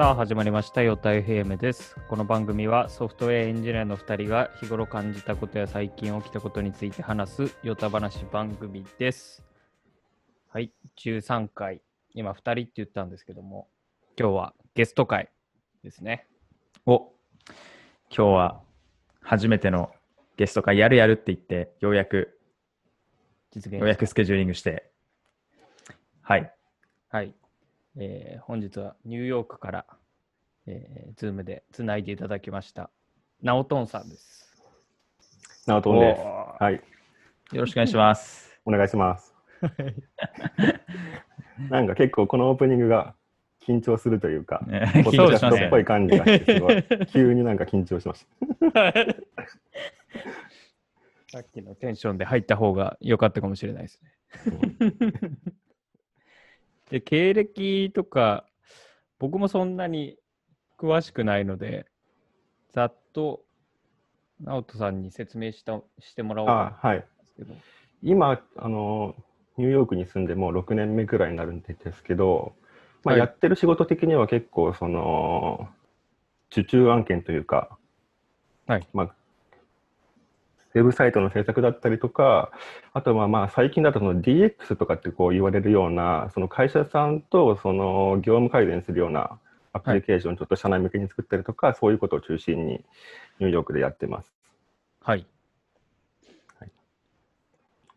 さあ始まりました、ヨタ FM です。この番組はソフトウェアエンジニアの2人が日頃感じたことや最近起きたことについて話すヨタ話番組です。はい、13回。今2人って言ったんですけども、今日はゲスト会ですね。お今日は初めてのゲスト会やるやるって言って、ようやく、実現ようやくスケジューリングして、はい。はい、えー本日はニューヨークから、えー、ズームでつないでいただきました、ナオトンさんです。ナオトンです。おはい、よろしくお願いします。お願いします。なんか結構このオープニングが緊張するというか、ね ポッ緊ドキャストっ。ぽい感じがして、すごい、急になんか緊張しまし さっきのテンションで入った方が良かったかもしれないですね。で、経歴とか、僕もそんなに詳しくないので、ざっと、直人さんに説明したしてもらおうた。かあはい。なですけど。今、あの、ニューヨークに住んでもう6年目くらいになるんですけど、まあ、はいやってる仕事的には結構、その、受注案件というか、はいまあ、ウェブサイトの制作だったりとか、あとはまあ最近だとその DX とかってこう言われるような、その会社さんとその業務改善するようなアプリケーションをちょっと社内向けに作ったりとか、そういうことを中心にニューヨークでやってます。はい。はい。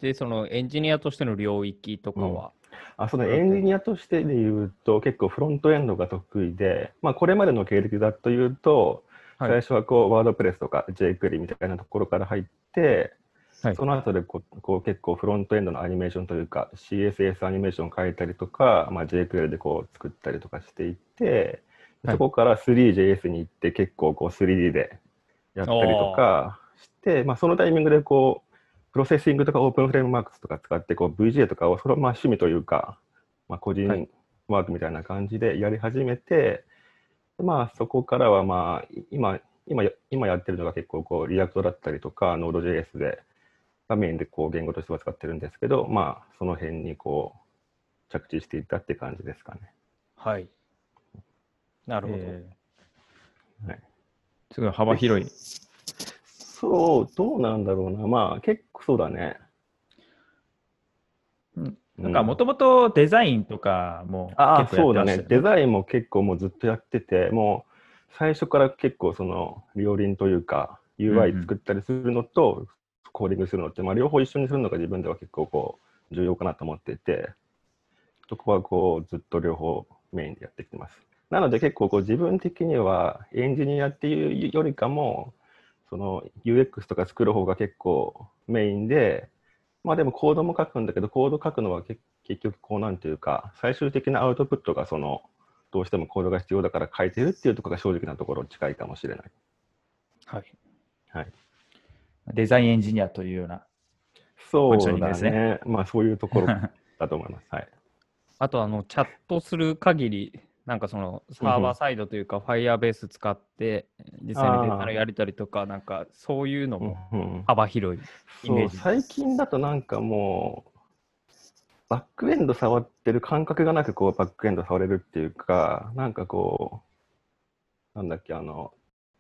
で、そのエンジニアとしての領域とかは、あそのエンジニアとしてで言うと、結構フロントエンドが得意で、まあ、これまでの経歴だというと、はい。最初はこう WordPress とか jQuery みたいなところから入って、はい。その後でこうこう結構フロントエンドのアニメーションというか CSS アニメーションを書いたりとか、まあ、jQuery でこう作ったりとかしていって、はい。そこから 3JS に行って結構こう 3D でやったりとかして、まあ、そのタイミングでこう Processing とか openFrameworks とか使ってこう VJ とかをそれはまあ趣味というか、まあ、個人はい。ワークみたいな感じでやり始めて、まあそこからはまあ今今や今やってるのが結構こう React だったりとか Node.js でがメインでこう言語としては使ってるんですけど、まあその辺にこう着地していったって感じですかね。はい。なるほど。えはい、ーすごい幅広い。そう、どうなんだろうな。まあ結構そうだね。うんなんかもともとデザインとかもああ、結そうだね。デザインも結構もうずっとやってて、もう最初から結構その両輪というか、UI ん作ったりするのと、コーディングするのって、まあ、両方一緒にするのが自分では結構こう重要かなと思っていて、そこはこうずっと両方メインでやってきてます。なので結構こう自分的にはエンジニアっていうよりかも、その UX とか作る方が結構メインで、まあでもコードも書くんだけど、コード書くのは結結局こうなんていうか、最終的なアウトプットがその、どうしてもコードが必要だから書いてるっていうところが正直なところ近いかもしれない。はい。はい。デザインエンジニアというような。そうポジショニンですねね。まあそういうところだと思います。はい。あと、あの、チャットする限り、なんかそのサーバーサイドというか、Firebase 使って、実際にデータのやり取りとか、なんかそういうのも幅広いイメージ最近だとなんかもう、バックエンド触ってる感覚がなくこうバックエンド触れるっていうか、なんかこう、なんだっけ、あの、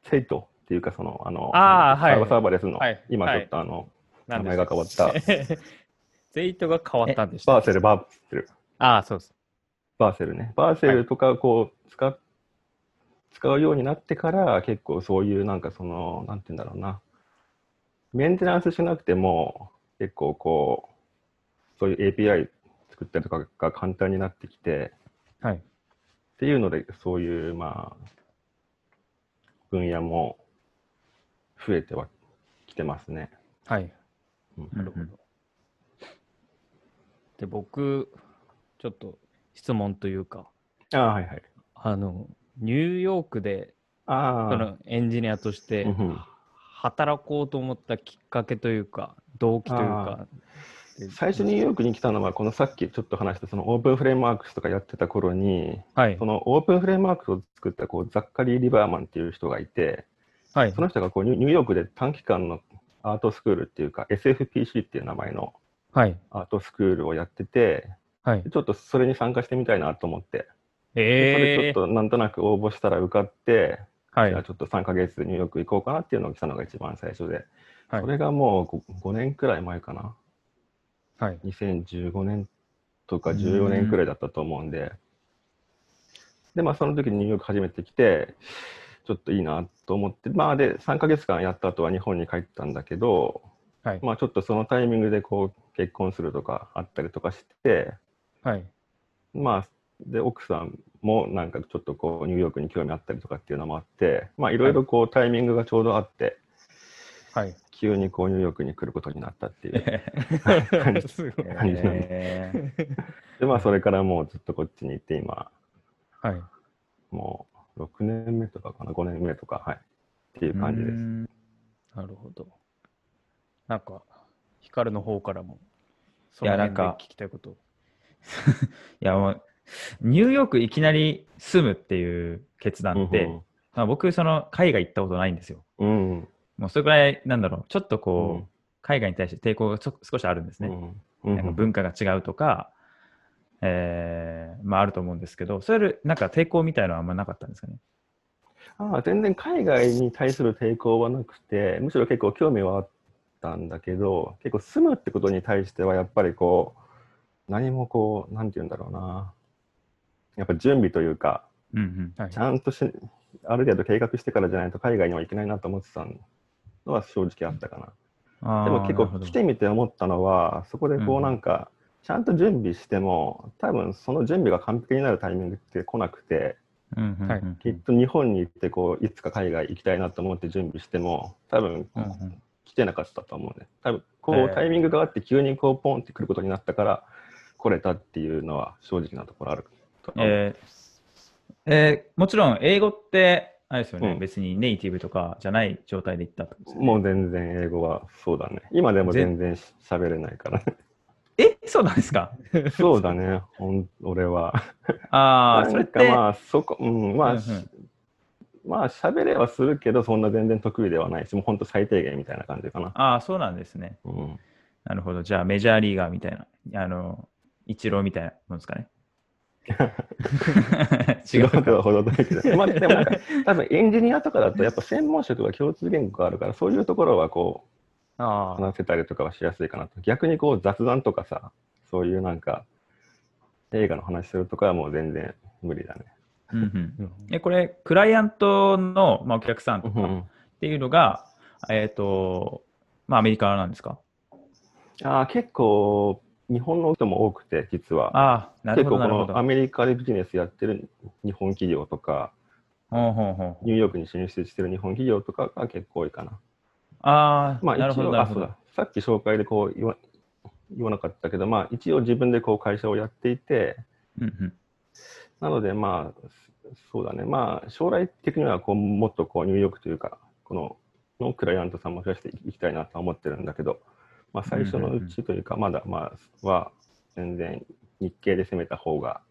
ZEIT っていうか、その、あの、あーはい。サーバーサーバーレスの、はい。今はいちょっとあの、なんで名前が変わった、 ZEIT が変わったんでした Vercel、Vercel、ああ、そうです。 Vercel ね。 Vercel とかこう使っ、使うようになってから結構そういうなんかその、なんて言うんだろうな。メンテナンスしなくても結構こう、そういう API 作ったりとかが簡単になってきて、はい。っていうので、そういうまあ、分野も増えてはきてますね。はい。うんなるほど。で、僕、ちょっと質問というか、ああ、はいはい。あの、ニューヨークで、ああ、そのエンジニアとして働こうと思ったきっかけというか、動機というか、で最初ニューヨークに来たのは、このさっきちょっと話したその openFrameworks とかやってた頃に、はいそ。の openFrameworks を作ったこうザッカリー・リバーマンっていう人がいて、はいそ。の人がこうニューヨークで短期間のアートスクールっていうか、SFPC っていう名前のはい。アートスクールをやってて、はい。ちょっとそれに参加してみたいなと思ってえそれえちょっとなんとなく応募したら受かって、はいじゃあ。ちょっと3ヶ月でニューヨーク行こうかなっていうのが来たのが一番最初で、はいそれがもう 5, 年くらい前かな。はい。2015年とか14年くらいだったと思うんで、で、まあその時にニューヨーク初めて来て、ちょっといいなと思って、まあで、3ヶ月間やった後は日本に帰ったんだけど、はい。まあちょっとそのタイミングでこう結婚するとかあったりとかして、はい。まあ、で、奥さんもなんかちょっとこうニューヨークに興味あったりとかっていうのもあって、まあいろいろこうタイミングがちょうどあって、はい。急にこうニューヨークに来ることになったっていう 感じなんでえで、まあそれからもうずっとこっちに行って今、はい。もう6年目とかかな、5年目とか、はい。っていう感じです。す。なるほど。なんか、ヒカルの方からも、そいやの辺でなんか聞きたいこと。いやもう、ニューヨークいきなり住むっていう決断って、まあ、僕、その海外行ったことないんですよ。うんうん。もうそれぐらい、なんだろう、ちょっとこう、うん。海外に対して抵抗が少しあるんですね。うん。なんか文化が違うとか、えーまああると思うんですけど、それよりなんか抵抗みたいなのはあんまなかったんですかね？ああ全然海外に対する抵抗はなくて、むしろ結構興味はあったんだけど、結構住むってことに対してはやっぱりこう、何もこう、なんて言うんだろうな。やっぱ準備というか、うんはいちゃんとし、ある程度計画してからじゃないと海外には行けないなと思ってたのは正直あったかな。でも結構来てみて思ったのは、そこでこううんなんか、ちゃんと準備しても、多分その準備が完璧になるタイミングって来なくて、うんうんうんはいきっと日本に行ってこういつか海外行きたいなと思って準備しても、多分うんうん来てなかったと思うね。多分こええうタイミングがあって急にこうポンって来ることになったから来れたっていうのは正直なところあると思う。えーえーもちろん英語って、あれですよね、うん別にネイティブとかじゃない状態で行ったってことですよねもう全然英語はそうだね。今でも全然し喋れないから。え、そうなんですか？そうだね、ほん俺は。ああ、それっかまあそこ、うん、まあ、うんうんまあ喋れはするけど、そんな全然得意ではないし、もう本当最低限みたいな感じかな。ああ、そうなんですね。うん、なるほど。じゃあメジャーリーガーみたいな、あの、イチローみたいなもんですかね。違う違うとか。はほど遠いけど、まあ、でもなんか、多分エンジニアとかだと、やっぱ専門職が共通言語があるから、そういうところはこう、ああ、話せたりとかはしやすいかなと。逆にこう雑談とかさ、そういうなんか、映画の話するとかはもう全然無理だね。うんうんうんえこれ、クライアントの、まあ、お客さんとかっうんていうのが、えっ、と、まあ、アメリカなんですか？あー結構、日本の人も多くて、実は。ああ、なる結ほど、なるほど。構このアメリカでビジネスやってる日本企業とか、ほうほうほうニューヨークに進出してる日本企業とかが結構多いかな。ああ、まあなるほど、一応、あ、そうだ。。さっき紹介でこう言わ言わなかったけど、まあ一応自分でこう会社をやっていて、うんうんなのでまあ、そうだね。まあ将来的にはこうもっとこうニューヨークというか、こののクライアントさんも増やしていきたいなとは思ってるんだけど、まあ最初のうちというか、まだまあは全然日系で攻めた方が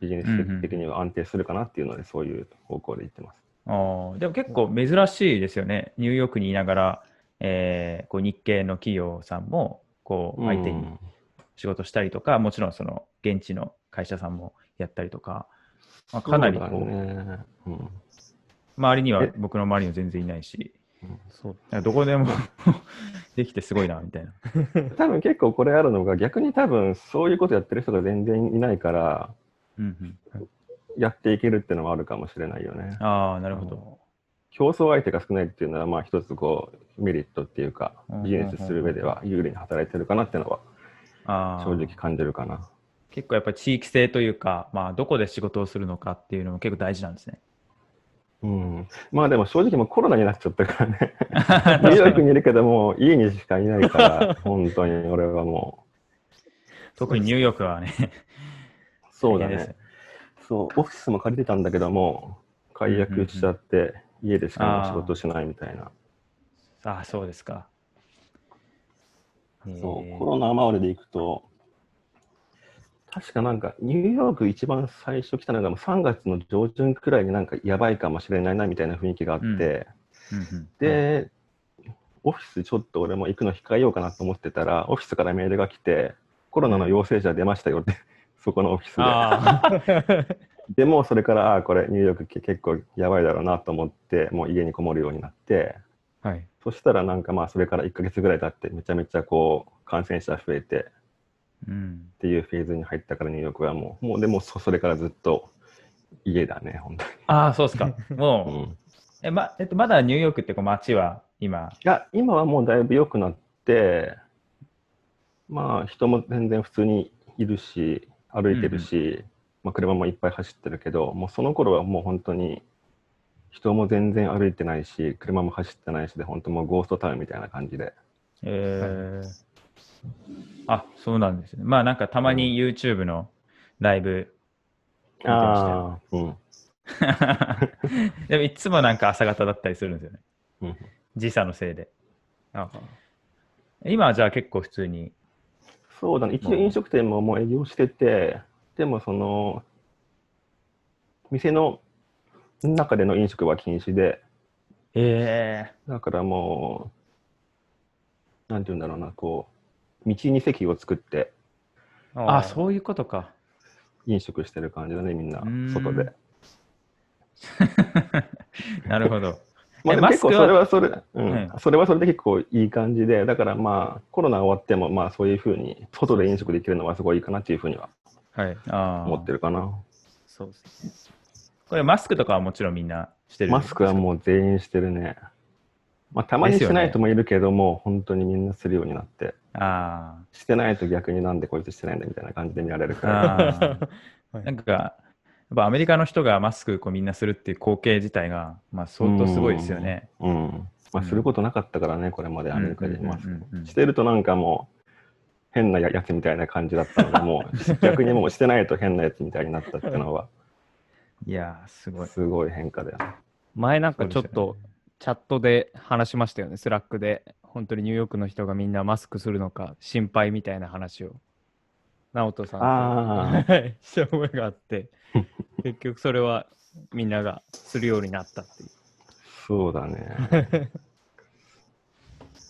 ビジネス的には安定するかなっていうので、そういう方向で言ってます。あーでも結構珍しいですよね。ニューヨークにいながら、えーこう日系の企業さんもこう相手に仕事したりとか、もちろんその現地の会社さんもやったりとか、まあ、かなりこうね。うん。周りにはえ？僕の周りには全然いないし、そう。どこでも できてすごいなみたいな。多分結構これあるのが逆に多分そういうことやってる人が全然いないからうんうん、やっていけるっていうのもあるかもしれないよね。ああ、なるほど。競争相手が少ないっていうのはまあ一つこうメリットっていうかうんビジネスする上では有利に働いてるかなっていうのは正直感じるかな。結構やっぱり地域性というか、まあ、どこで仕事をするのかっていうのも結構大事なんですね。うん、まあでも正直もうコロナになっちゃったからね。ニューヨークにいるけども家にしかいないから 本当に俺はも特にニューヨークはね、うそうだね。そうオフィスも借りてたんだけども解約しちゃって家でしか仕事しないみたいな。ああ、そうですか。そう、えーコロナ周りで行くと、確かなんか、ニューヨーク一番最初来たのがもう3月の上旬くらいになんかやばいかもしれないなみたいな雰囲気があって、うんうんうんで、オフィスちょっと俺も行くの控えようかなと思ってたら、オフィスからメールが来て、コロナの陽性者出ましたよって、そこのオフィスで。でもそれから、あーこれニューヨーク結構やばいだろうなと思って、もう家にこもるようになって、はい。そしたらなんかまあそれから1ヶ月ぐらい経ってめちゃめちゃこう感染者増えてうん。っていうフェーズに入ったからニューヨークはもう、もうでもそそれからずっと家だね、本当に。ああ、そうですか。もう、うん、いえまえっと、まだニューヨークってこう街は今、や、今はもうだいぶ良くなって、まあ人も全然普通にいるし、歩いてるし、まあ、車もいっぱい走ってるけど、もうその頃はもう本当に人も全然歩いてないし、車も走ってないしで、本当もうゴーストタウンみたいな感じで。えーあ、そうなんですね。まあなんかたまに YouTube のライブ見てまああ、うん。したよ。でもいつもなんか朝方だったりするんですよね。うん時差のせいで。あ今はじゃあ結構普通に。そうだね、一応飲食店ももう営業してて、でもその、店の中での飲食は禁止で、えだからもう、なんて言うんだろうな、こう、道に席を作ってあ、うそういうことか。飲食してる感じだね、みんな外で。なるほど。まあ、結構それはそれ、うんはいそれはそれで結構いい感じで、だからまあ、コロナ終わっても、まあそういうふうに、外で飲食できるのはすごいいいかなっていうふうにははい。あ思ってるかな。そうですね。これマスクとかはもちろんみんなしてるマスクはもう全員してるね。まあ、たまにしない人もいるけども、本当にみんなするようになって、あしてないと逆になんでこいつしてないんだみたいな感じで見られるーから。なんか、やっぱアメリカの人がマスクこうみんなするっていう光景自体が、まあ、相当すごいですよね。うん。まあ、することなかったからね、これまでアメリカでマスうんうんうんうんク。してるとなんかもう、変なややつみたいな感じだったので、もう 逆にもうしてないと変なやつみたいになったっていうのは、いやー、すごい。すごい変化だよね。前なんかちょっとチャットで話しましたよね、 Slack で。本当にニューヨークの人がみんなマスクするのか心配みたいな話を、直人さんと。した覚えがあって、結局それはみんながするようになったっていう。そうだね。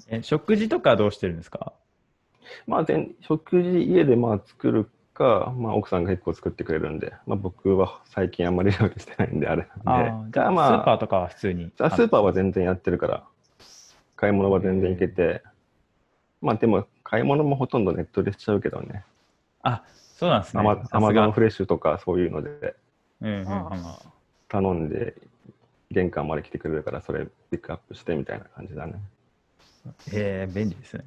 え食事とかどうしてるんですか？まあ、全食事家でまあ作るか、まあ、奥さんが結構作ってくれるんで、まあ、僕は最近あんまり料理してないんであれなんで。じゃあ、まスーパーとかは普通に。あスーパーは全然やってるから、買い物は全然行けて、まあでも買い物もほとんどネットでしちゃうけどね。あ、そうなんですね。アマゾンフレッシュとかそういうのでうんうんうん頼んで、玄関まで来てくれるから、それピックアップしてみたいな感じだね。えー、便利ですね。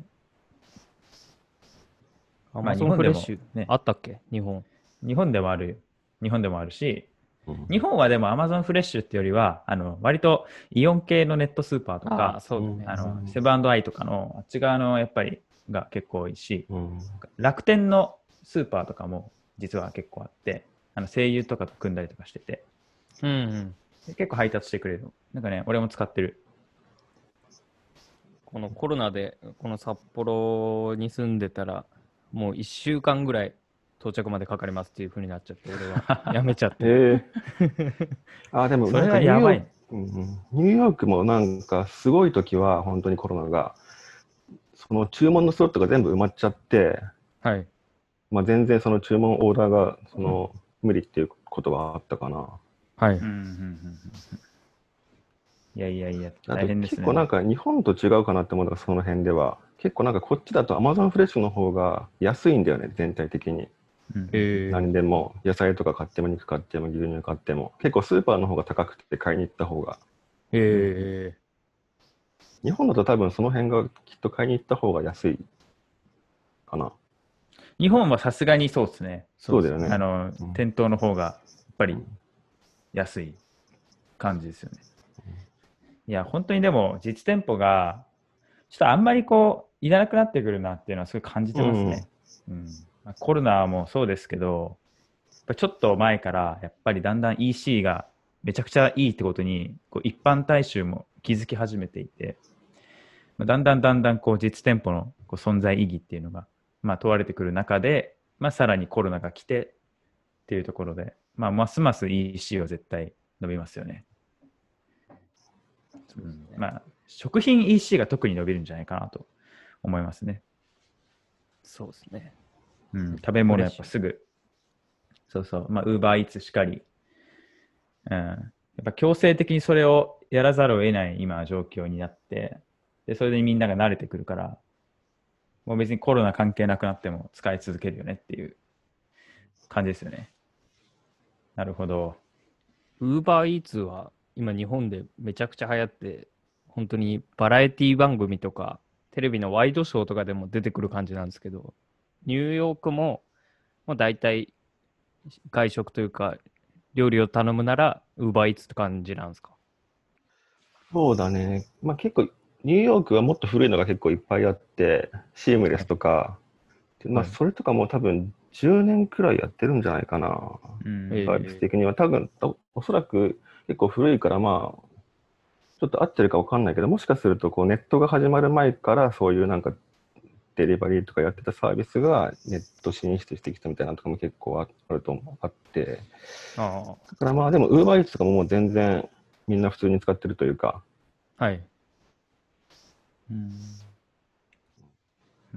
アまあマゾンフレッシュ、ねあったっけ？日本。日本でもある、日本でもあるし、うん日本はでも Amazon フレッシュってよりは、あの割とイオン系のネットスーパーとあか、そうだね。あうんのセブンアイとかのあっち側のやっぱりが結構多いし、うん楽天のスーパーとかも実は結構あって、あの声優とかと組んだりとかしてて、うんうん。で結構配達してくれる。なんかね、俺も使ってる。このコロナで、この札幌に住んでたら、もう1週間ぐらい到着までかかりますっていう風になっちゃって、俺は やめちゃって。ええ あ、でもそれはやばいク。うんうんニューヨークもなんかすごい時は本当にコロナがその注文のスロットが全部埋まっちゃって、はい。まあ、全然その注文オーダーがその無理っていうことはあったかな。はいうんうんうんうんいやいやいや、大変ですね。結構なんか日本と違うかなって思うのがその辺では結構なんかこっちだと Amazon フレッシュの方が安いんだよね全体的に。うん。えー、何でも。野菜とか買っても肉買っても牛乳買っても。結構スーパーの方が高くて買いに行った方が。え日本だと多分その辺がきっと買いに行った方が安いかな。日本はさすがにそうですね。そうだよね。あの、うん。店頭の方がやっぱりうん安い感じですよね。いや、本当にでも実店舗が、ちょっとあんまりこう、いらなくなってくるなっていうのはすごい感じてますね。うんまあコロナもそうですけど、やっぱちょっと前からやっぱりだんだん EC がめちゃくちゃいいってことにこう一般大衆も気づき始めていて、まあだんだんだんだんこう実店舗のこう存在意義っていうのが、まあ、問われてくる中で、まあ、さらにコロナが来てっていうところで、まあ、ますます EC は絶対伸びますよね。うんまあ、食品 EC が特に伸びるんじゃないかなと思いますね。そうですね。うん、食べ物やっぱすぐ、そうそう、まあ、ウーバーイーツしかり、うん。やっぱ強制的にそれをやらざるを得ない今状況になって、で、それでみんなが慣れてくるから、もう別にコロナ関係なくなっても使い続けるよねっていう感じですよね。なるほど。ウーバーイーツは今日本でめちゃくちゃ流行って、本当にバラエティ番組とか、テレビのワイドショーとかでも出てくる感じなんですけど、ニューヨークも、もう大体外食というか、料理を頼むなら、ウーバーイーツって感じなんですか？そうだね。まあ結構、ニューヨークはもっと古いのが結構いっぱいあって、シームレスとか、まあはいそれとかも多分10年くらいやってるんじゃないかな。うんええサービス的には。多分、おおそらく結構古いからまあ、ちょっと合ってるかわかんないけど、もしかするとこうネットが始まる前からそういうなんかデリバリーとかやってたサービスがネット進出してきたみたいなのとかも結構ああると思うあって、あだからまあでも UberEats とかももう全然みんな普通に使ってるというか、あ、はい。うん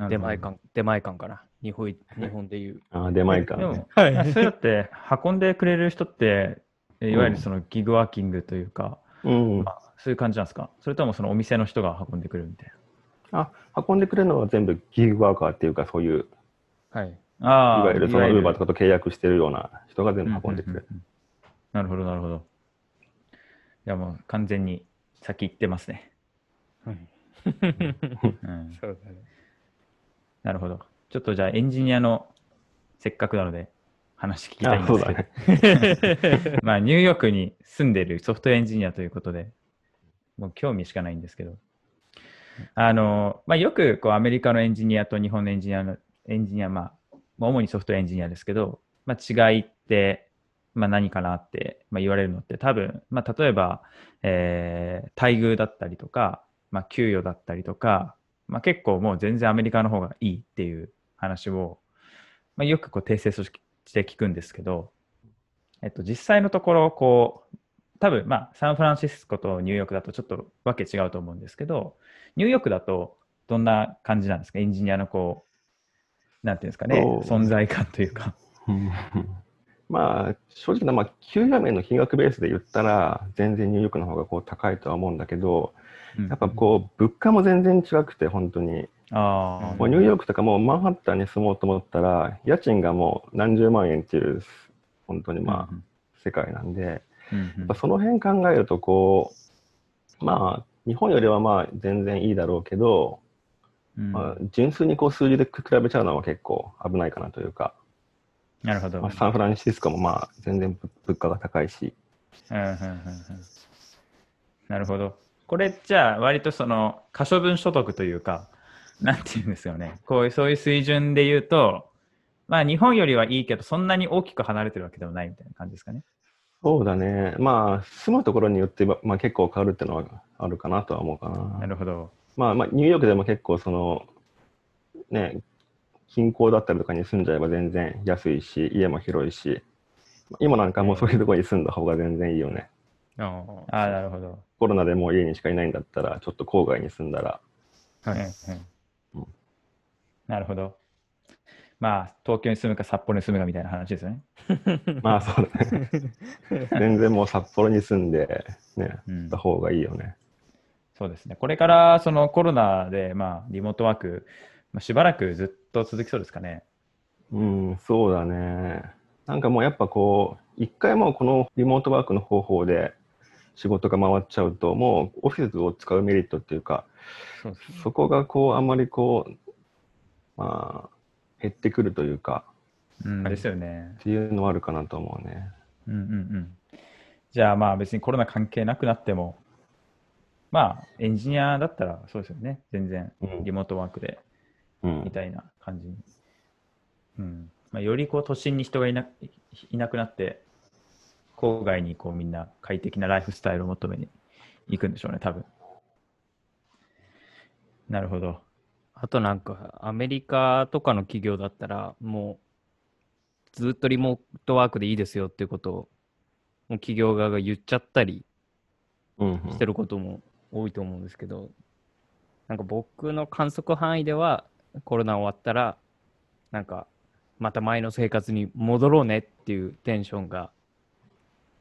出前館、出前館かな。日本い日本でいう。あー出前館ねでも。、はいそういうのって 運んでくれる人って、えいわゆるそのギグワーキングというか、うん。まあそういう感じなんですか？それともそのお店の人が運んでくれるみたいあ、運んでくれるのは全部ギグワーカーっていうか、そういう、はい。な。ああ、いわゆるそのいわゆる Uber とかと契約してるような人が全部運んでくれる。うんうんうんなるほど、なるほど。いや、もう完全に先行ってますね。はいうん、そうだね。あなるほど。ちょっとじゃあエンジニアのせっかくなので話聞きたいんですそうけど、だね。まあニューヨークに住んでるソフトウェアエンジニアということで、もう興味しかないんですけど、あの、まあよくこうアメリカのエンジニアと日本のエンジニアの、エンジニア、まあ、主にソフトエンジニアですけど、まあ違いって、まあ何かなって、まあ、言われるのって多分、まあ例えば、えー待遇だったりとか、まあ給与だったりとか、まあ結構もう全然アメリカの方がいいっていう話を、まあよくこう訂正して聞くんですけど、えっと実際のところ、こう、多分まあサンフランシスコとニューヨークだとちょっとわけ違うと思うんですけど、ニューヨークだとどんな感じなんですか？エンジニアのこう、なんていうんですかね？存在感というか。まあ、正直な、まあ、給与面の金額ベースで言ったら、全然ニューヨークの方がこう高いとは思うんだけど、やっぱこう、物価も全然違くて、本当に。うん、ああ、もうニューヨークとかもうマンハッタンに住もうと思ったら、家賃がもう何十万円っていう、本当にまあ、世界なんで、やっぱその辺考えると、こう、まあ、日本よりはまあ全然いいだろうけど、うんまあ、純粋にこう数字で比べちゃうのは結構危ないかなというか、なるほど。まあ、サンフランシスコもまあ全然物物価が高いし、うんうんうんうんなるほど。これじゃあ割とその可処分所得というか、なんていうんですよね。こういうそういう水準で言うと、まあ日本よりはいいけど、そんなに大きく離れてるわけでもないみたいな感じですかね。そうだね、まあ、住むところによって、まあ、結構変わるっていうのはあるかなとは思うかな。なるほど。まあ、まあ、ニューヨークでも結構その、ね、近郊だったりとかに住んじゃえば全然安いし、家も広いし、今なんかもうそういうところに住んだ方が全然いいよね。あああ、なるほど。コロナでもう家にしかいないんだったら、ちょっと郊外に住んだら、あ。はい。うんなるほど。まあ、東京に住むか札幌に住むかみたいな話ですよね。まあそうだね。全然もう札幌に住んで、ね、うんた方がいいよね。そうですね。これからそのコロナで、まあ、リモートワーク、まあ、しばらくずっと続きそうですかね。うん、そうだね。なんかもうやっぱこう、一回もうこのリモートワークの方法で仕事が回っちゃうと、もうオフィスを使うメリットっていうか、そね。そこがこう、あんまりこう、まあ、減ってくるというか、うん、ですよね。っていうのはあるかなと思うね。うんうんうん。じゃあまあ別にコロナ関係なくなっても、まあエンジニアだったらそうですよね。全然うんリモートワークでうんみたいな感じに。うん。まあ、よりこう都心に人がいないなくなって、郊外にこうみんな快適なライフスタイルを求めに行くんでしょうね、多分。なるほど。あとなんか、アメリカとかの企業だったら、もう、ずっとリモートワークでいいですよっていうことを、もう企業側が言っちゃったりうんうんしてることも多いと思うんですけど、なんか僕の観測範囲では、コロナ終わったら、なんか、また前の生活に戻ろうねっていうテンションが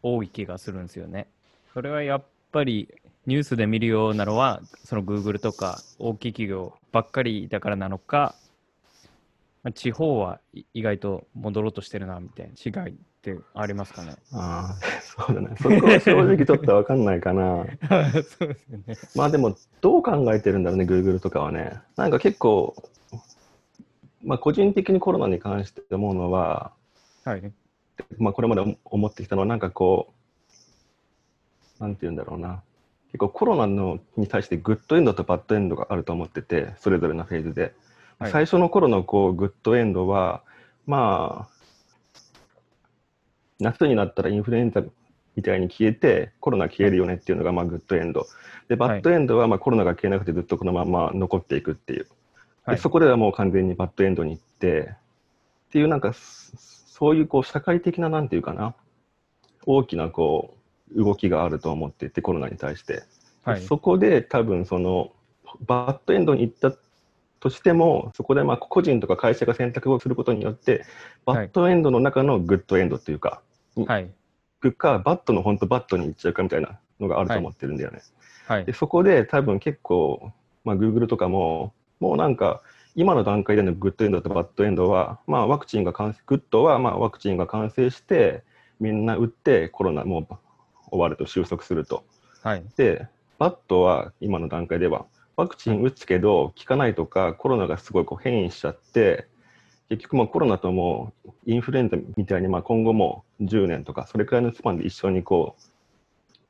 多い気がするんですよね。それはやっぱりニュースで見るようなのは、その Google とか大きい企業ばっかりだからなのか、まあ地方はい意外と戻ろうとしてるなみたいな違いってありますかね？ああ、そうだね。そこは正直ちょっとわかんないかな。そうですよね。まあでも、どう考えてるんだろうね、Google とかはね。なんか結構、まあ個人的にコロナに関して思うのは、はい。まあこれまで思ってきたのは、なんかこう、なんて言うんだろうな。結構コロナのに対してグッドエンドとバッドエンドがあると思ってて、それぞれのフェーズで。はい最初の頃のこうグッドエンドは、まあ、夏になったらインフルエンザみたいに消えて、コロナ消えるよねっていうのがまあグッドエンド。で、バッドエンドはまあコロナが消えなくてずっとこのまま残っていくっていう。はいでそこではもう完全にバッドエンドに行って、っていうなんか、そそういうこう社会的ななんていうかな、大きなこう動きがあると思っていて、コロナに対して。はい。そこで多分そのバッドエンドに行ったとしてもそこでまあ個人とか会社が選択をすることによってバッドエンドの中のグッドエンドっていうか、はい。かバッドの本当バッドに行っちゃうかみたいなのがあると思ってるんだよね。はいで。そこで多分結構、まあ、Google とかももうなんか今の段階でのグッドエンドとバッドエンドは、まあ、ワクチンが完成グッドはまあワクチンが完成してみんな打ってコロナもう終わると収束すると。はい。で、バッドは今の段階では、ワクチン打つけど、効かないとか、コロナがすごいこう変異しちゃって、結局もうコロナともインフルエンザみたいにまあ今後も10年とか、それくらいのスパンで一緒にこ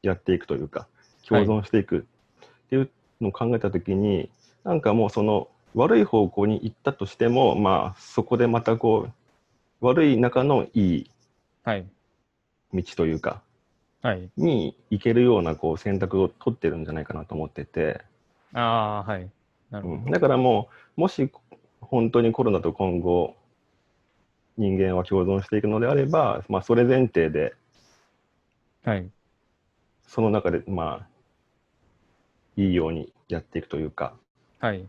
うやっていくというか、共存していくっていうのを考えたときに、なんかもうその悪い方向に行ったとしても、まあそこでまたこう、悪い中のいいはい。道というか、はい。に行けるようなこう選択を取ってるんじゃないかなと思ってて、ああ、はい。なるほど。うんだからもう、もし本当にコロナと今後、人間は共存していくのであれば、まあ、それ前提で、はい。その中で、まあ、いいようにやっていくというか、はい。っ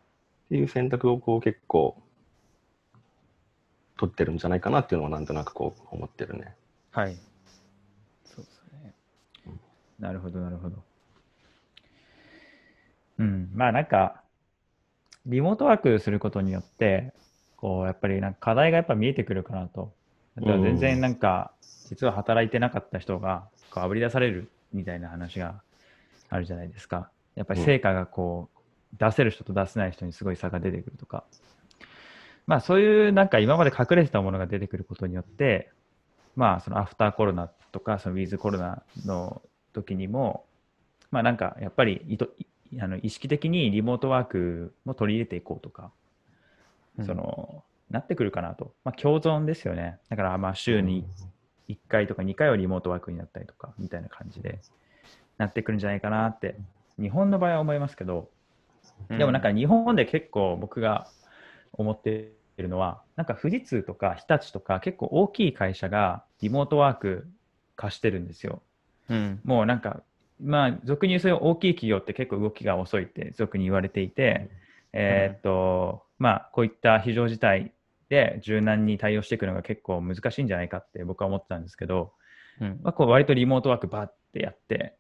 ていう選択をこう結構、取ってるんじゃないかなっていうのはなんとなくこう思ってるね。はい。なるほど、なるほど。うん、まあなんか、リモートワークすることによって、こう、やっぱりなんか課題がやっぱ見えてくるかなと。全然なんか、実は働いてなかった人が、こう、あぶり出されるみたいな話があるじゃないですか。やっぱり成果がこう、出せる人と出せない人にすごい差が出てくるとか。まあそういうなんか今まで隠れてたものが出てくることによって、まあそのアフターコロナとか、そのウィズコロナの時にも、まあなんかやっぱり意図いあの意識的にリモートワークも取り入れていこうとか、うん。そのなってくるかなと、まあ、共存ですよね。だからまあ週に1回とか2回はリモートワークになったりとかみたいな感じでなってくるんじゃないかなって日本の場合は思いますけど。でもなんか日本で結構僕が思っているのはなんか富士通とか日立とか結構大きい会社がリモートワーク化してるんですようん。もうなんか、まあ、俗に言うそういう大きい企業って結構動きが遅いって俗に言われていて、えーっと、まあ、こういった非常事態で柔軟に対応していくのが結構難しいんじゃないかって僕は思ってたんですけど、うん。まあ、こう割とリモートワークバッてやって、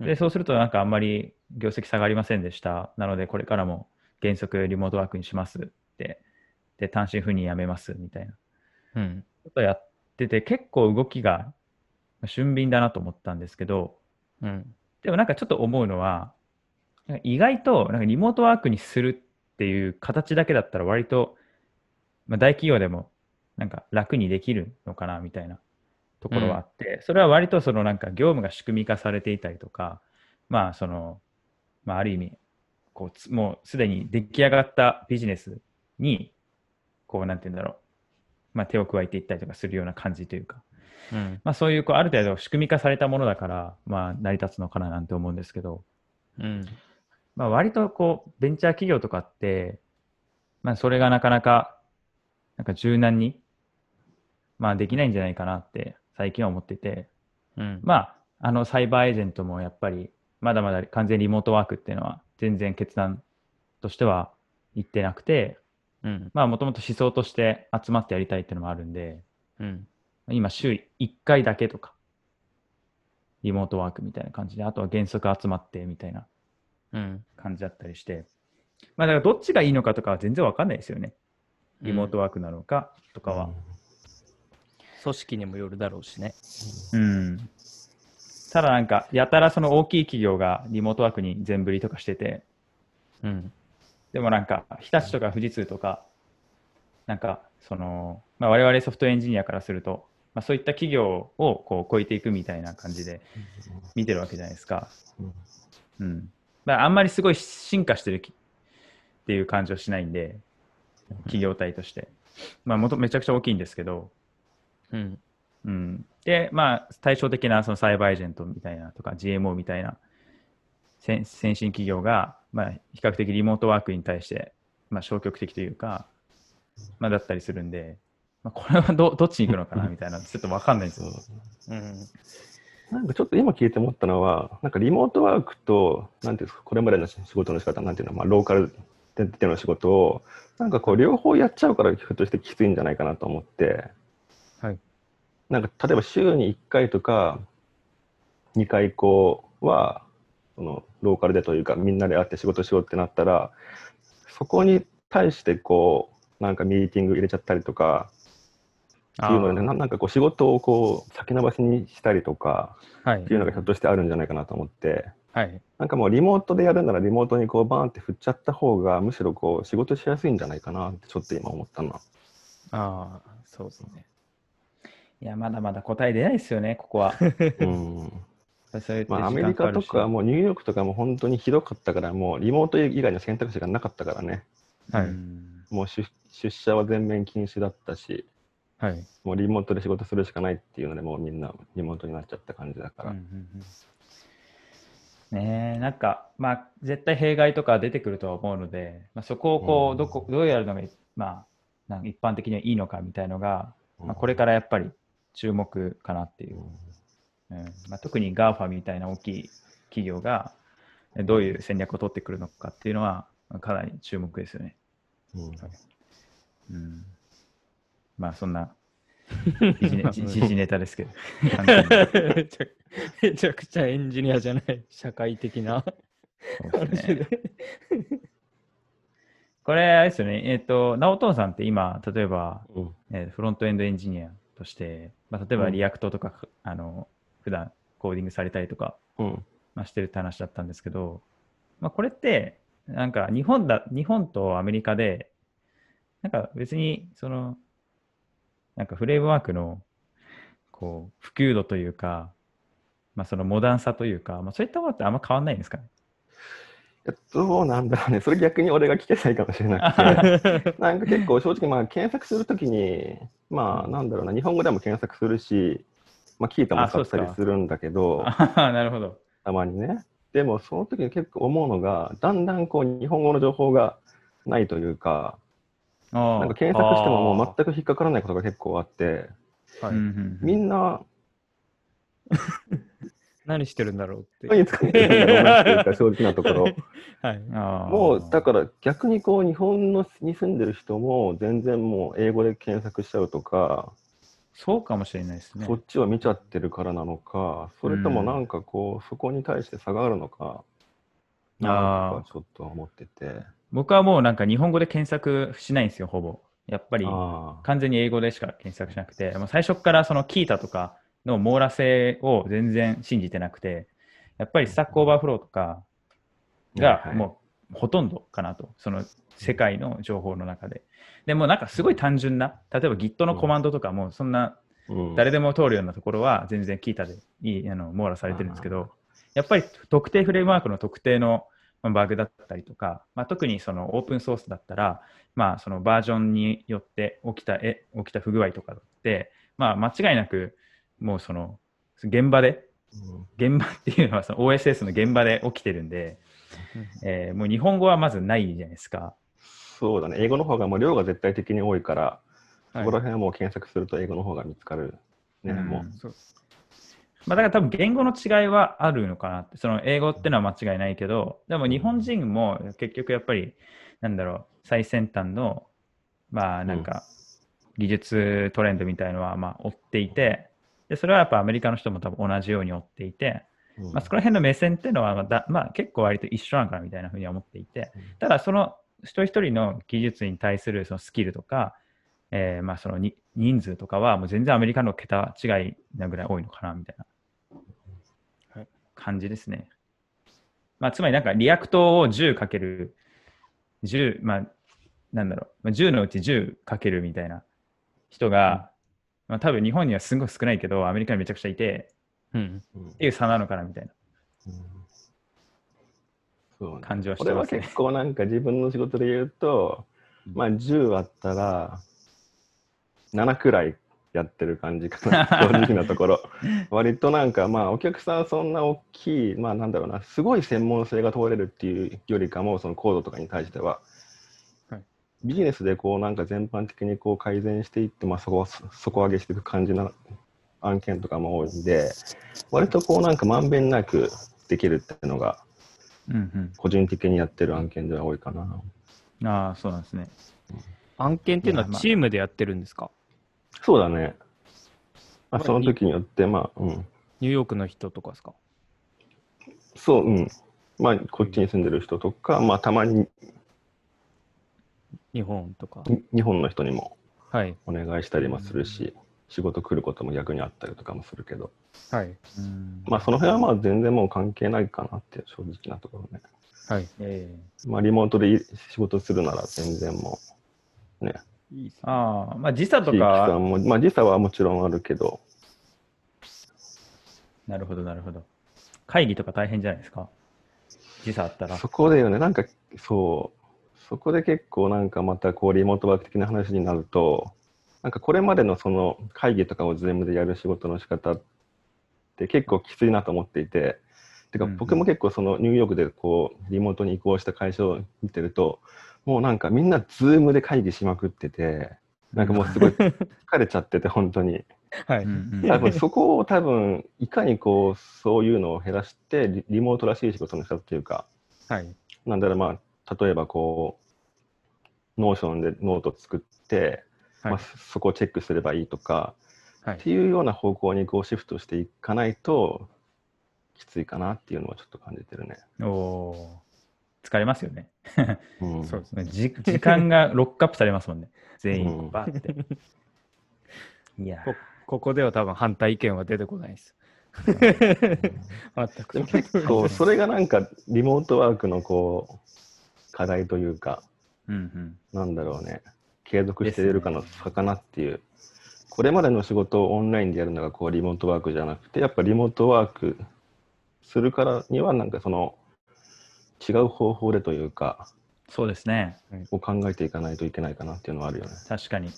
で、うんそうするとなんかあんまり業績下がりませんでした。なので、これからも原則リモートワークにしますって、で、単身赴任やめますみたいなうん。ことやってて、結構動きがまあ俊敏だなと思ったんですけど、うん。でもなんかちょっと思うのは、意外となんかリモートワークにするっていう形だけだったら割と、まあ、大企業でもなんか楽にできるのかなみたいなところはあって、それは割とそのなんか業務が仕組み化されていたりとか、まあその、まあある意味、こうつもうすでに出来上がったビジネスに、こうなんて言うんだろう、まあ手を加えていったりとかするような感じというか、うん。まあそういうこうある程度仕組み化されたものだから、まあ成り立つのかななんて思うんですけど、うん。まあ割とこうベンチャー企業とかって、まあそれがなかなか、なんか柔軟に、まあできないんじゃないかなって最近は思ってて、うん。まああのサイバーエージェントもやっぱりまだまだ完全リモートワークっていうのは全然決断としては言ってなくて、うん。まあもともと思想として集まってやりたいっていうのもあるんで、うん。今週1回だけとかリモートワークみたいな感じで、あとは原則集まってみたいなうん。感じだったりして、まあだからどっちがいいのかとかは全然わかんないですよね。リモートワークなのかとかは。組織にもよるだろうしね。うん。ただなんか、やたらその大きい企業がリモートワークに全振りとかしてて、うん。でもなんか、日立とか富士通とか、なんか、その、まあ、我々ソフトエンジニアからすると、まあ、そういった企業をこう超えていくみたいな感じで見てるわけじゃないですか。うんうん。まあ、あんまりすごい進化してるきっていう感じはしないんで、企業体として。まあ、もとめちゃくちゃ大きいんですけど、うん。うん、で、まあ、対照的なそのサイバーエージェントみたいなとか GMO みたいな先先進企業が、まあ、比較的リモートワークに対して、まあ、消極的というか、まあ、だったりするんで、まあ、これはどどっちに行くのかなみたいな、ちょっと分かんないんですよ。うん。なんかちょっと今聞いて思ったのは、なんかリモートワークと、なんていうんですか、これまでの仕事の仕方、なんていうの、まあ、ローカルでの仕事を、なんかこう、両方やっちゃうから、ひょっとしてきついんじゃないかなと思って、はい。なんか例えば週に1回とか、2回こうは、そのローカルでというか、みんなで会って仕事しようってなったら、そこに対してこう、なんかミーティング入れちゃったりとか、っていうので、ななんかこう仕事をこう先延ばしにしたりとかはい。っていうのがひょっとしてあるんじゃないかなと思って、はい。なんかもうリモートでやるならリモートにこうバーンって振っちゃった方がむしろこう仕事しやすいんじゃないかなってちょっと今思ったな。ああ、そうですね。いや、まだまだ答え出ないですよね、ここは。うん。まあ、アメリカとかもうニューヨークとかも本当にひどかったからもうリモート以外の選択肢がなかったからね。はい。うん。もう出出社は全面禁止だったしはい。もうリモートで仕事するしかないっていうのでもうみんなリモートになっちゃった感じだから、うんうんうん。ねえなんか、まあ、絶対弊害とか出てくるとは思うので、まあ、そこをこうん。うどこどうやるのが、まあ、一般的にはいいのかみたいのが、まあ、これかからやっぱり注目かなっていう、うん。まあ、特に GAFA みたいな大きい企業がえどういう戦略を取ってくるのかっていうのはまあかなり注目ですよね。うん、まあそんな時事ネ時ネタですけど。めちゃめちゃくちゃエンジニアじゃない、社会的な。話で。これ、あれですよね、えっ、と、直人さんって今、例えば、うん。えーフロントエンドエンジニアとして、まあ、例えばうん。 React とか、あの、普段コーディングされたりとか、うん。まあ、してるって話だったんですけど、まあ、これって、なんか日本だ、日本とアメリカで、なんか別に、その、なんかフレームワークの、こう、普及度というか、まあ、そのモダンさというか、まあ、そういったものってあんま変わんないんですかね？どうなんだろうねそれ逆に俺が聞けないかもしれなくて なんか結構正直まあ検索するときにまあなんだろうな日本語でも検索するし、まあ、聞いたも使ったりするんだけど なるほど。たまにね。でも、その時に結構思うのが、だんだんこう日本語の情報がないというか、ななんか検索してももう全く引っかからないことが結構あって、はいみんな、何してるんだろうって。何使ってるんだろうなっていうか、正直なところ。はい。もう、だから逆にこう、日本のに住んでる人も、全然もう英語で検索しちゃうとか、そうかもしれないですねそ。っちを見ちゃってるからなのか、それともなんかこう、そこに対して差があるのか、なんかちょっと思ってて。僕はもうなんか日本語で検索しないんですよ、ほぼ。やっぱり完全に英語でしか検索しなくて、もう最初からそのキータとかの網羅性を全然信じてなくて、やっぱり Stack Overflow とかがはいもうほとんどかなと、その世界の情報の中で。でもなんかすごい単純な、例えば Git のコマンドとかもそんなうん。誰でも通るようなところは全然 Qiita でいいあの網羅されてるんですけど、やっぱり特定フレームワークの特定のまあバグだったりとか、まあ、特にそのオープンソースだったら、まあ、そのバージョンによって起きたえ起きた不具合とかって、まあ、間違いなくもうその現場で現場っていうのはその OSS の現場で起きてるんで、えーもう日本語はまずないじゃないですか。そうだね、英語の方がもう量が絶対的に多いから、はい。そこら辺はもう検索すると英語の方が見つかる。ね、うん。もそうまあ、だから多分言語の違いはあるのかなって、その英語ってのは間違いないけど、でも日本人も結局やっぱり、なんだろう、最先端の、まあなんか、技術トレンドみたいのはまあ追っていて、で、それはやっぱアメリカの人も多分同じように追っていて、うん。まあ、そこら辺の目線っていうのはまあだ、まあ、結構割と一緒なのかなみたいなふうには思っていて、ただその一人一人の技術に対するそのスキルとか、えーまあそのに人数とかはもう全然アメリカの桁違いなぐらい多いのかなみたいな。はい感じですね。まあ、つまりなんか React を10かける10、まあなんだろう、まあ10のうち10かけるみたいな人が、まあ多分日本にはすごい少ないけど、アメリカにめちゃくちゃいて、うん。うんっていう差なのかなみたいなそうね感じはしてますね。結構なんか自分の仕事で言うと、まあ10あったら7くらいやってる感じかな、正直なところ。割となんかまあお客さんそんな大きい、まあなんだろうな、すごい専門性が問われるっていうよりかも、そのコードとかに対しては、はいビジネスでこうなんか全般的にこう改善していって、まあ、そこ底上げしていく感じな案件とかも多いんで、割とこうなんかまんべんなくできるっていうのが、うん個人的にやってる案件では多いかな。うん。ああ、そうなんですね。案件っていうのはチームでやってるんですか？そうだね。まあ、まあその時によって、まあ、うん。ニューヨークの人とかですか？そう、うん。まあ、こっちに住んでる人とか、まあ、たまに日本とか？に日本の人にもはい。お願いしたりもするし、仕事来ることも逆にあったりとかもするけど、はい。うんまあ、その辺はまあ、全然もう関係ないかなって正直なところね。はい。ええまあ、リモートでい仕事するなら全然もう、ね。いいっすねああ、まあ時差と地域かは、さんも、まあ、時差はもちろんあるけど、なるほど、なるほど。会議とか大変じゃないですか？時差あったら。そこでよね、なんか、そう、そこで結構なんかまたこうリモートワーク的な話になると、なんかこれまでのその会議とかを Zoom でやる仕事の仕方って結構きついなと思っていて、てかうんうん僕も結構そのニューヨークでこうリモートに移行した会社を見てると、もうなんかみんな Zoom で会議しまくってて、なんかもうすごい疲れちゃってて、本当に。はい。そこを多分いかにこうそういうのを減らしてリリモートらしい仕事の仕方っていうか、はい。なんだろう、まあ、例えばこう、 Notion でノート作って、はいまあ、そこをチェックすればいいとか、はいっていうような方向にこうシフトしていかないと、きついかなっていうのはちょっと感じてるね。お疲れますよね。うん、そうですね。じ 時間がロックアップされますもんね。全うん員、バーって。いやこここでは多分反対意見は出てこないです。全く結構それがなんかリモートワークのこう課題というか、うんうん。なんだろうね、継続しているかの差かなっていう。これまでの仕事をオンラインでやるのがこうリモートワークじゃなくて、やっぱリモートワークするからには、なんかその違う方法でというか、そうですね。を考えていかないといけないかなっていうのはあるよね。確かに。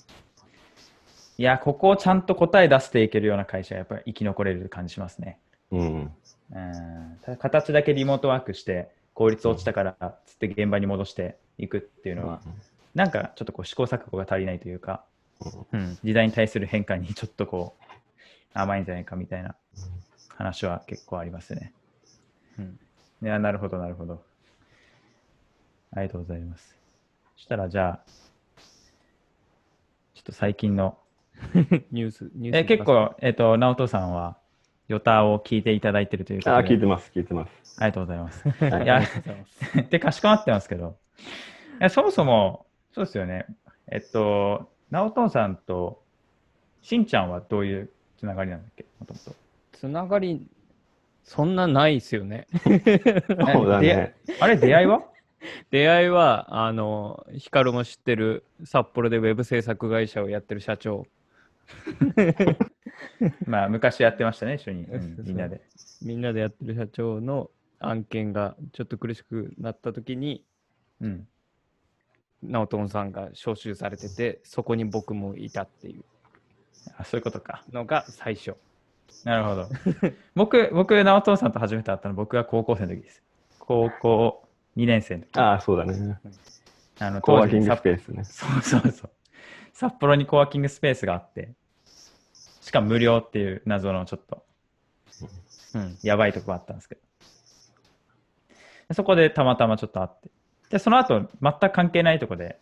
いや、ここをちゃんと答え出していけるような会社はやっぱり生き残れる感じしますね。うん。うん形だけリモートワークして効率落ちたからつって現場に戻していくっていうのは、なんかちょっとこう試行錯誤が足りないというかうん。時代に対する変化に ちょっとこう甘いんじゃないかみたいな話は結構ありますね。うんいやなるほどなるほど。ありがとうございます。そしたらじゃあちょっと最近の ニュース、ニュースえ結構、えっ、と、直人さんは、ヨタを聞いていただいてるということで、ああ、聞いてます、聞いてます。ありがとうございます。はいいやありがとうございます。で、かしこまってますけど、いやそもそも、そうですよね、えっと、直人さんと、しんちゃんはどういうつながりなんだっけ、もともと。つながり、そんなないですよね。そうだね。あれ、出会いは？出会いは、あの、ヒカルも知ってる、札幌でウェブ制作会社をやってる社長、まあ、昔やってましたね、一緒に、うんみんなで。みんなでやってる社長の案件がちょっと苦しくなった時に、うん。直人さんが招集されてて、そこに僕もいたっていうあそういうことか。のが最初。なるほど。僕、僕、直人さんと初めて会ったの、僕が高校生の時です。高校2年生の時。ああ、そうだね。あのコワーキング札スペースね。そうそうそう。札幌にコワーキングスペースがあって、しかも無料っていう謎のちょっとうん。やばいとこがあったんですけど。でそこでたまたまちょっと会って。で、その後、全く関係ないとこで、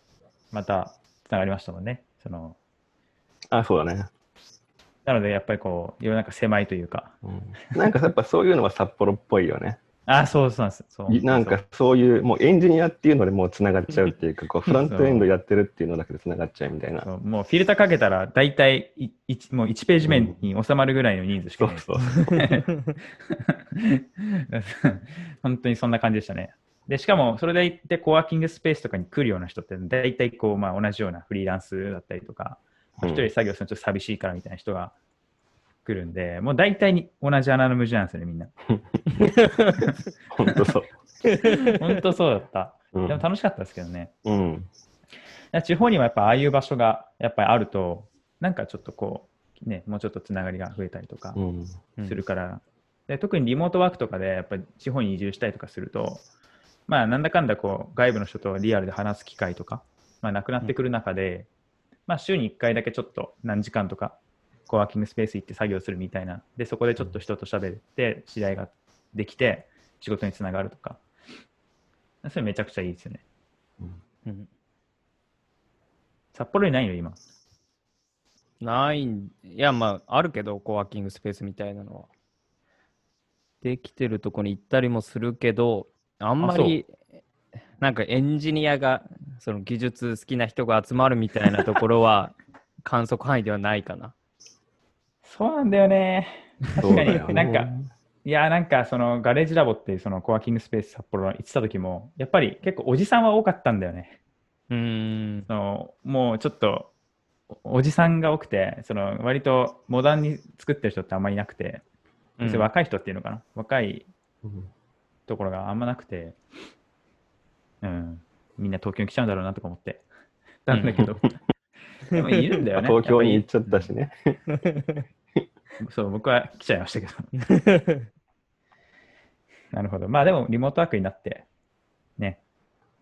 またつながりましたもんね。その、ああ、そうだね。なので、やっぱりこう、世の中狭いというか、うんなんかやっぱそういうのは札幌っぽいよね。あ、そうそうなんです。そういなんかそういう、もうエンジニアっていうのでもうつながっちゃうっていうか、こうフロントエンドやってるっていうのだけでつながっちゃうみたいな。もうフィルターかけたら、大体いいもう1ページ目に収まるぐらいの人数しかそいうない。そう。本当にそんな感じでしたね。で、しかも、それで行って、コワーキングスペースとかに来るような人って、大体こう、まあ、同じようなフリーランスだったりとか、うん一人で作業するのちょっと寂しいからみたいな人が来るんで、もう大体に同じ穴の無地なんですよね、みんな。本当そう。本当そうだった。うんでも楽しかったですけどね。うん。地方にはやっぱああいう場所がやっぱりあると、なんかちょっとこう、ね、もうちょっとつながりが増えたりとかうん。するから、で特にリモートワークとかでやっぱり地方に移住したりとかすると、まあなんだかんだこう外部の人とリアルで話す機会とか、まあなくなってくる中で、まあ週に1回だけちょっと何時間とか、コワーキングスペース行って作業するみたいな、で、そこでちょっと人と喋って、知り合いができて、仕事につながるとか、それめちゃくちゃいいですよね。うん札幌にないの？今。ないん、いや、まあ、あるけど、コワーキングスペースみたいなのは。できてるとこに行ったりもするけど、あんまり、なんかエンジニアが、その技術好きな人が集まるみたいなところは、観測範囲ではないかな。そうなんだよね。確かに、なんか、いや、なんか、そのガレージラボっていうそのコワーキングスペース札幌に行ってた時も、やっぱり結構おじさんは多かったんだよね。うーん。そのもうちょっとおおじさんが多くて、その割とモダンに作ってる人ってあんまりいなくて、うん若い人っていうのかな、若いうんところがあんまなくて、うん、みんな東京に来ちゃうんだろうなとか思って。なんだけど、でもいるんだよね。東京に行っちゃったしね。そう、僕は来ちゃいましたけど。なるほど。まあでもリモートワークになって、ね。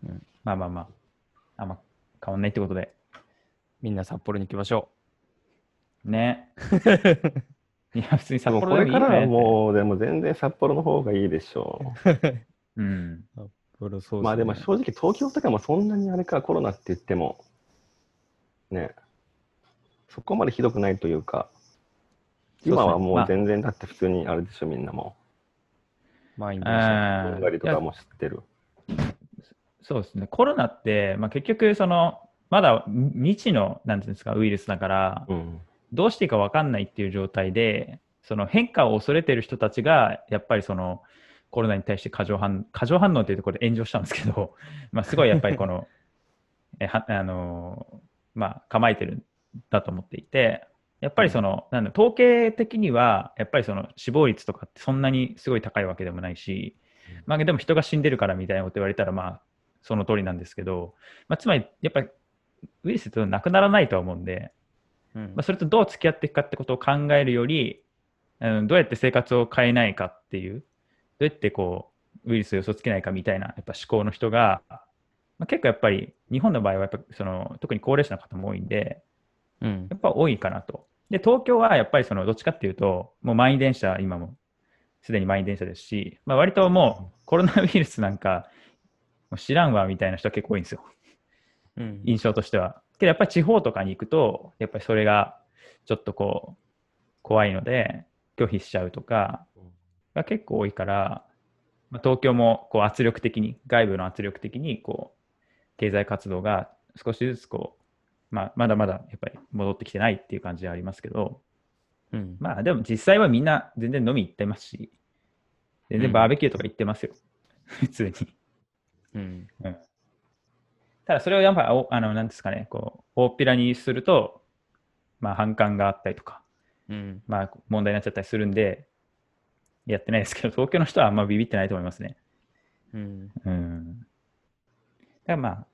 うんまあまあまあ、あんま変わんないってことで。みんな札幌に行きましょね。いや、普通にで札もこれからは幌でもう、でも全然札幌の方がいいでしょうん。う。それそうう。まあでも正直東京とかもそんなにあれかコロナって言っても、ね、そこまでひどくないというか、今はもう全然だって普通にあれでしょ、みんなも満員う。あーふんがりとかも知ってる。そうですね。コロナって、まあ、結局、その、まだ未知の、なんていうんですか、ウイルスだから、うん。どうしていいか分かんないっていう状態で、その変化を恐れてる人たちが、やっぱりその、コロナに対して過剰反過剰反応っていうところで炎上したんですけど、まあ、すごいやっぱりこの、えはあのまあ、構えてるんだと思っていて、やっぱりその、なんだ統計的には、やっぱりその死亡率とかってそんなにすごい高いわけでもないし、まあ、でも人が死んでるからみたいなこと言われたら、まあ、その通りなんですけど、まあ、つまり、やっぱりウイルスってなくならないとは思うんで、うん。まあ、それとどう付き合っていくかってことを考えるより、うん、どうやって生活を変えないかっていう、どうやってこうウイルスを予想つけないかみたいなやっぱ思考の人が、まあ、結構やっぱり日本の場合はやっぱその特に高齢者の方も多いんで、うんやっぱ多いかなと。で、東京はやっぱりそのどっちかっていうと、もう満員電車、今もすでに満員電車ですし、まあ、割ともうコロナウイルスなんかもう知らんわみたいな人は結構多いんですよ。うん印象としては。けどやっぱり地方とかに行くと、やっぱりそれがちょっとこう、怖いので、拒否しちゃうとかが結構多いから、まあ、東京もこう圧力的に、外部の圧力的に、こう、経済活動が少しずつこう、まあ、まだまだやっぱり戻ってきてないっていう感じはありますけど、うん。まあでも実際はみんな全然飲み行ってますし、全然バーベキューとか行ってますよ。普通に。うん。ただそれをやっぱおあのなんですかねこう大っぴらにすると、まあ、反感があったりとか、うん。まあ、問題になっちゃったりするんでやってないですけど東京の人はあんまビビってないと思いますね。うん。うん、だからまあ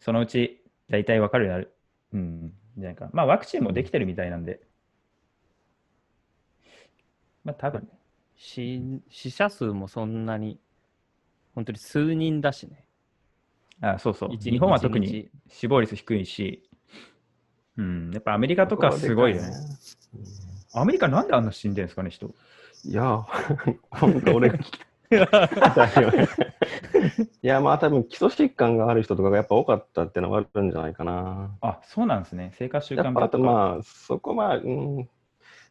そのうち大体わかるようになる、うん、じゃないかまあワクチンもできてるみたいなんで、まあ多分。ね死死者数もそんなに本当に数人だしね。あそうそう。一日日本は特に死亡率低いし、うん、やっぱアメリカとかすごいよね。アメリカなんであんな死んでるんですかね、人。いや、本当俺が聞きたい。いや、まあ多分基礎疾患がある人とかがやっぱ多かったっていうのがあるんじゃないかな。あ、そうなんですね。生活習慣病とか。まあ、そこまあ、うん、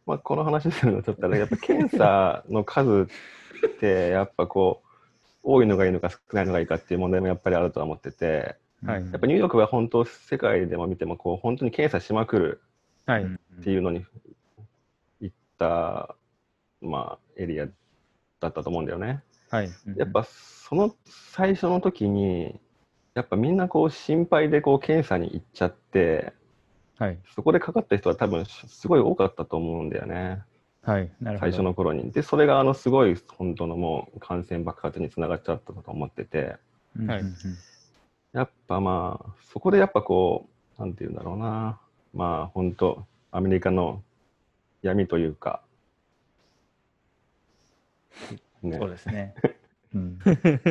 まあ、この話するのちょっとあれやっぱ検査の数ってやっぱこう多いのがいいのか少ないのがいいかっていう問題もやっぱりあるとは思っててはいやっぱニューヨークは本当世界でも見てもこう本当に検査しまくるはい。っていうのに行った、まあ、エリアだったと思うんだよね。はい。やっぱその最初の時にやっぱみんなこう心配でこう検査に行っちゃってはい。そこでかかった人は多分すごい多かったと思うんだよねはい。なるほど。最初の頃に。でそれがあのすごい本当のもう感染爆発につながっちゃったと思っててはいやっぱまあそこでやっぱこうなんて言うんだろうなまあ本当アメリカの闇というか、ねそうですね。うん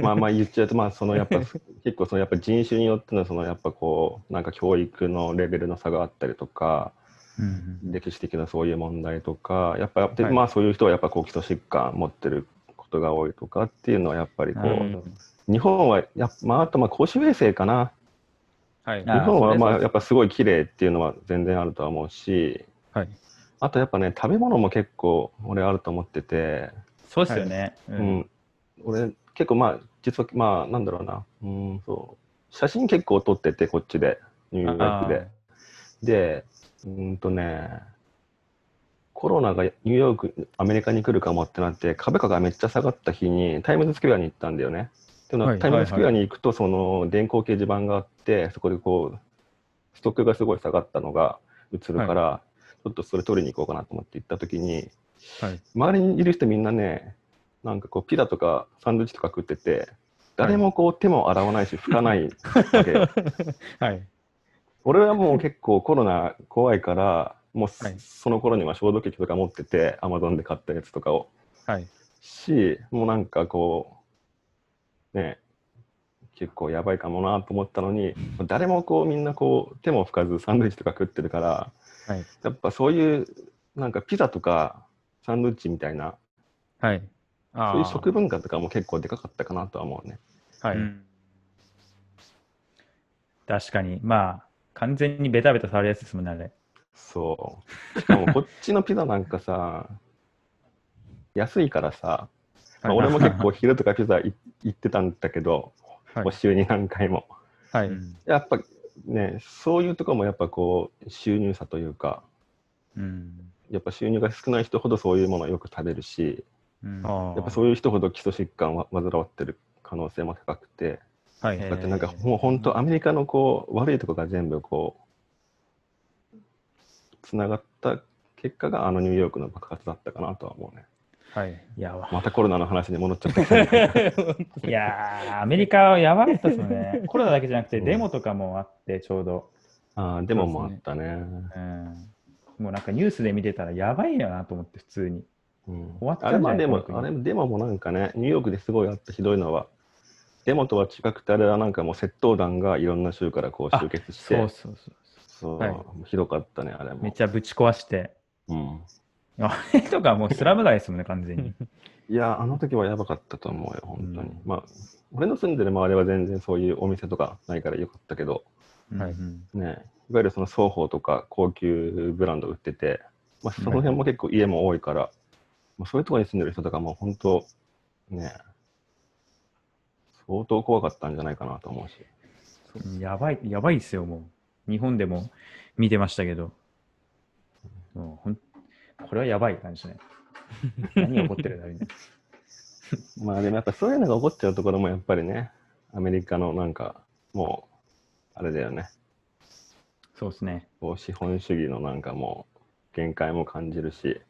まあまあ言っちゃうと、まあそのやっぱ結構そのやっぱ人種によってのそのやっぱこうなんか教育のレベルの差があったりとか、歴史的なそういう問題とか、やっぱではいまあそういう人はやっぱこう基礎疾患持ってることが多いとかっていうのはやっぱりこう、日本はやっまああとまあ公衆衛生かな。はい。あ日本はまあやっぱすごい綺麗っていうのは全然あるとは思うし、はい。あとやっぱね食べ物も結構俺あると思ってて、そうですよね。ううん。ん、俺結構まあ実はまあなんだろうな、うん。そう。写真結構撮っててこっちで。ニューヨークで。で、うんとね、コロナがニューヨーク、アメリカに来るかもってなって、株価がめっちゃ下がった日にタイムズスクエアに行ったんだよね。でも、はいタイムズスクエアに行くと、その電光掲示板があって、そこでこう、ストックがすごい下がったのが映るから、ちょっとそれ取りに行こうかなと思って行った時に、はい。周りにいる人みんなね、なんかこう、ピザとかサンドイッチとか食ってて、誰もこう手も洗わないし、拭かないわけよ。はい。俺はもう結構コロナ怖いから、もうそ,、はいの頃には消毒液とか持ってて、アマゾンで買ったやつとかを。はい。し、もうなんかこう、ね、結構やばいかもなと思ったのに、誰もこうみんなこう手も拭かずサンドイッチとか食ってるから、はい。やっぱそういうなんかピザとかサンドイッチみたいな、はい。あそういう食文化とかも結構でかかったかなとは思うね。はい。うん確かに、まあ、完全にベタベタ触るやつですもんね、あれ。そう。しかも こっちのピザなんかさ、安いからさ、まあ、はい俺も結構昼とかピザい行ってたんだけど、はいお週に何回も。はい。うんやっぱね、そういうところもやっぱこう、収入差というか、うんやっぱ収入が少ない人ほどそういうものをよく食べるし、うんあやっぱそういう人ほど基礎疾患を患わってる可能性も高くて、はい。だってなんかもう本当アメリカのこう悪いところが全部こう、つながった結果があのニューヨークの爆発だったかなとは思うね。はい。いや、わまたコロナの話に戻っちゃった。いやー、アメリカはやばかったですよね。コロナだけじゃなくて、うんデモとかもあって、ちょうど。ああ、でももあったね。うんもうなんかニュースで見てたらやばいよなと思って、普通に。うん終わっちゃうんじゃないあれまあでもあ国れデモもなんかね、ニューヨークですごいあったひどいのは、デモとは違くて、あれはなんかもう窃盗団がいろんな州からこう集結して、そうそうそう。そうはいひどかったね、あれも。めっちゃぶち壊して。うん、あれとかもうスラム街ですもんね、完全に。いや、あの時はやばかったと思うよ、本当に。うんまあ、俺の住んでる周りは全然そういうお店とかないからよかったけど、はいうんね、いわゆるその双方とか高級ブランド売ってて、まあ、その辺も結構家も多いから、まあ、そういうところに住んでる人とかも本当、ね、相当怖かったんじゃないかなと思うし。やばい、やばいですよ、もう。日本でも見てましたけど。もうほんこれはやばい感じね。何が起こってるんだみたいな。まあでもやっぱそういうのが起こっちゃうところもやっぱりね、アメリカのなんか、もう、あれだよね、そうですね。資本主義のなんかもう、限界も感じるし、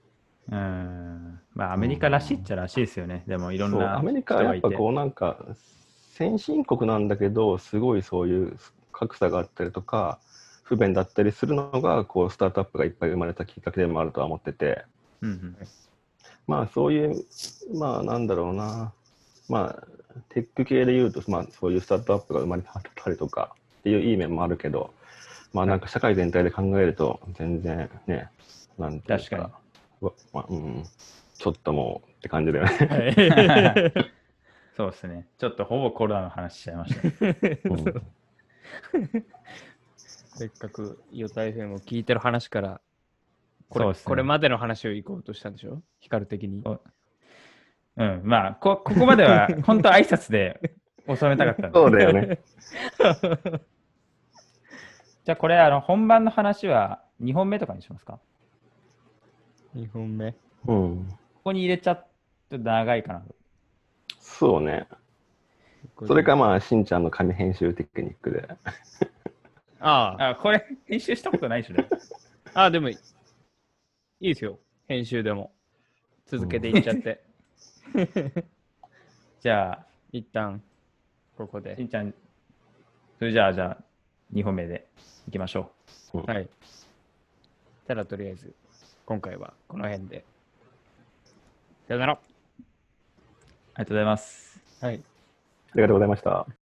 うん。まあ、アメリカらしいっちゃらしいですよね。でも、いろんなアメリカはやっぱこうなんか、先進国なんだけど、すごいそういう格差があったりとか、不便だったりするのが、こう、スタートアップがいっぱい生まれたきっかけでもあるとは思ってて、うんうん。まあそういう、まあなんだろうな、まあテック系で言うと、まあそういうスタートアップが生まれたりとかっていういい面もあるけど、まあなんか社会全体で考えると全然ね、なんていう確かにわまあ、うん、ちょっともうって感じだよね。はい。そうですね。ちょっとほぼコロナの話しちゃいました。うんせっかくヨタ FM を聞いてる話からこれそうですねこれまでの話を行こうとしたんでしょ？光的に。うん、まあ、こここまでは本当挨拶で収めたかったんで。そうだよね。じゃあこれ、あの、本番の話は2本目とかにしますか？2本目？うん。ここに入れちゃっと長いかなと。そうね。それかまあ、しんちゃんの紙編集テクニックで。ああ、あ、これ、編集したことないでしょ、ね。ああ、でもいいいいですよ。編集でも。続けていっちゃって。じゃあ、一旦、ここしで。んちゃん、それじゃあ、じゃあ、2本目でいきましょはい。たらとりあえず、今回はこの辺で。さよなら。う。ありがとうございます。はい。ありがとうございました。